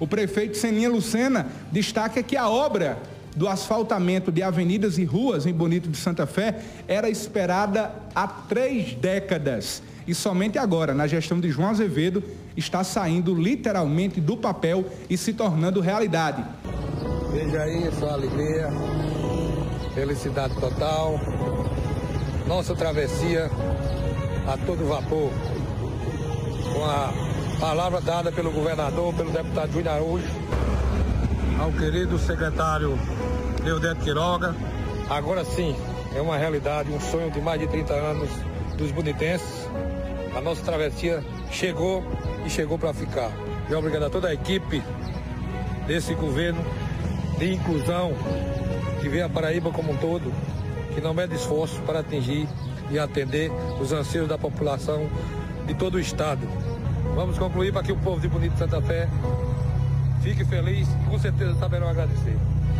O prefeito Seninha Lucena destaca que a obra do asfaltamento de avenidas e ruas em Bonito de Santa Fé era esperada há três décadas. E somente agora, na gestão de João Azevedo, está saindo literalmente do papel e se tornando realidade. Veja aí sua alegria, felicidade total. Nossa travessia a todo vapor. Com a palavra dada pelo governador, pelo deputado Júnior Araújo, ao querido secretário Leodete Quiroga. Agora sim, é uma realidade, um sonho de mais de 30 anos dos bonitenses. A nossa travessia chegou e chegou para ficar. E obrigado a toda a equipe desse governo de inclusão que vê a Paraíba como um todo, que não mede esforço para atingir e atender os anseios da população de todo o estado. Vamos concluir para que o povo de Bonito Santa Fé fique feliz e com certeza saberão agradecer.